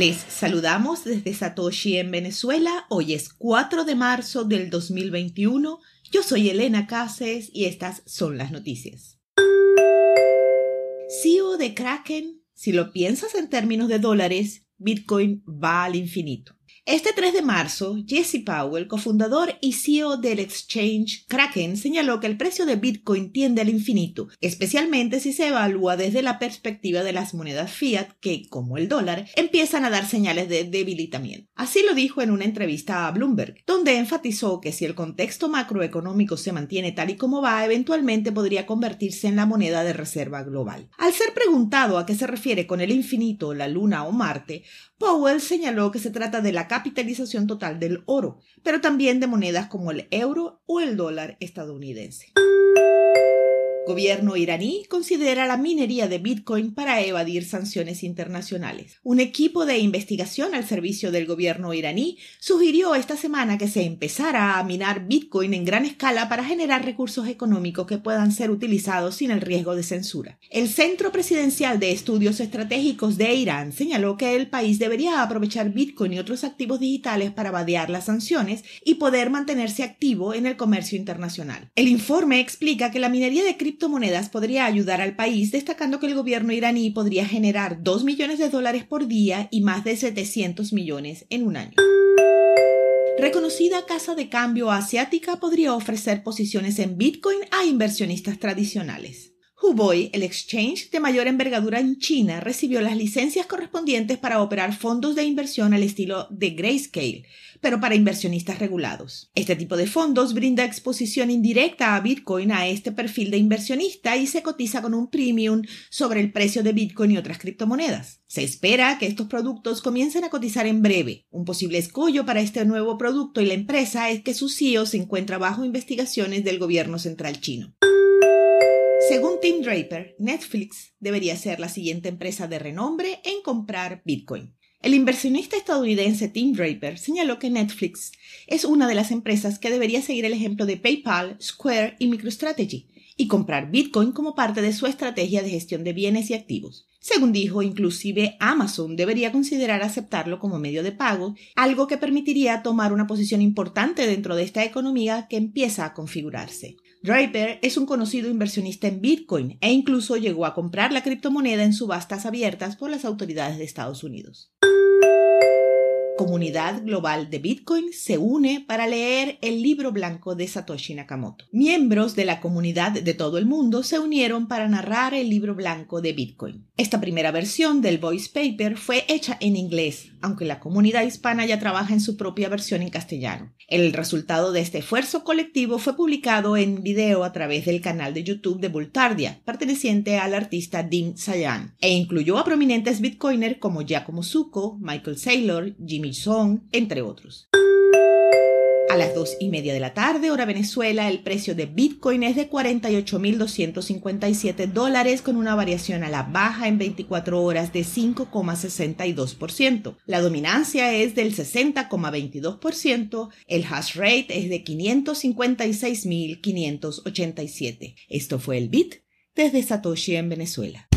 Les saludamos desde Satoshi en Venezuela. Hoy es 4 de marzo del 2021. Yo soy Elena Cases y estas son las noticias. CEO de Kraken, si lo piensas en términos de dólares, Bitcoin va al infinito. Este 3 de marzo, Jesse Powell, cofundador y CEO del exchange Kraken, señaló que el precio de Bitcoin tiende al infinito, especialmente si se evalúa desde la perspectiva de las monedas fiat que, como el dólar, empiezan a dar señales de debilitamiento. Así lo dijo en una entrevista a Bloomberg, donde enfatizó que si el contexto macroeconómico se mantiene tal y como va, eventualmente podría convertirse en la moneda de reserva global. Al ser preguntado a qué se refiere con el infinito, la luna o Marte, Powell señaló que se trata de la capitalización total del oro, pero también de monedas como el euro o el dólar estadounidense gobierno iraní considera la minería de Bitcoin para evadir sanciones internacionales. Un equipo de investigación al servicio del gobierno iraní sugirió esta semana que se empezara a minar Bitcoin en gran escala para generar recursos económicos que puedan ser utilizados sin el riesgo de censura. El Centro Presidencial de Estudios Estratégicos de Irán señaló que el país debería aprovechar Bitcoin y otros activos digitales para vadear las sanciones y poder mantenerse activo en el comercio internacional. El informe explica que la minería de cripto monedas podría ayudar al país, destacando que el gobierno iraní podría generar 2 millones de dólares por día y más de 700 millones en un año. Reconocida casa de cambio asiática podría ofrecer posiciones en Bitcoin a inversionistas tradicionales. Huboy, el exchange de mayor envergadura en China, recibió las licencias correspondientes para operar fondos de inversión al estilo de Grayscale, pero para inversionistas regulados. Este tipo de fondos brinda exposición indirecta a Bitcoin a este perfil de inversionista y se cotiza con un premium sobre el precio de Bitcoin y otras criptomonedas. Se espera que estos productos comiencen a cotizar en breve. Un posible escollo para este nuevo producto y la empresa es que su CEO se encuentra bajo investigaciones del gobierno central chino. Según Tim Draper, Netflix debería ser la siguiente empresa de renombre en comprar Bitcoin. El inversionista estadounidense Tim Draper señaló que Netflix es una de las empresas que debería seguir el ejemplo de PayPal, Square y MicroStrategy y comprar Bitcoin como parte de su estrategia de gestión de bienes y activos. Según dijo, inclusive Amazon debería considerar aceptarlo como medio de pago, algo que permitiría tomar una posición importante dentro de esta economía que empieza a configurarse. Draper es un conocido inversionista en Bitcoin e incluso llegó a comprar la criptomoneda en subastas abiertas por las autoridades de Estados Unidos comunidad global de Bitcoin se une para leer el libro blanco de Satoshi Nakamoto. Miembros de la comunidad de todo el mundo se unieron para narrar el libro blanco de Bitcoin. Esta primera versión del voice paper fue hecha en inglés, aunque la comunidad hispana ya trabaja en su propia versión en castellano. El resultado de este esfuerzo colectivo fue publicado en video a través del canal de YouTube de Bultardia, perteneciente al artista Dim Sayan, e incluyó a prominentes bitcoiners como Giacomo Zucco, Michael Saylor, Jimmy entre otros. A las dos y media de la tarde, hora Venezuela, el precio de Bitcoin es de 48.257 dólares con una variación a la baja en 24 horas de 5,62%. La dominancia es del 60,22%. El hash rate es de 556.587. Esto fue el Bit desde Satoshi en Venezuela.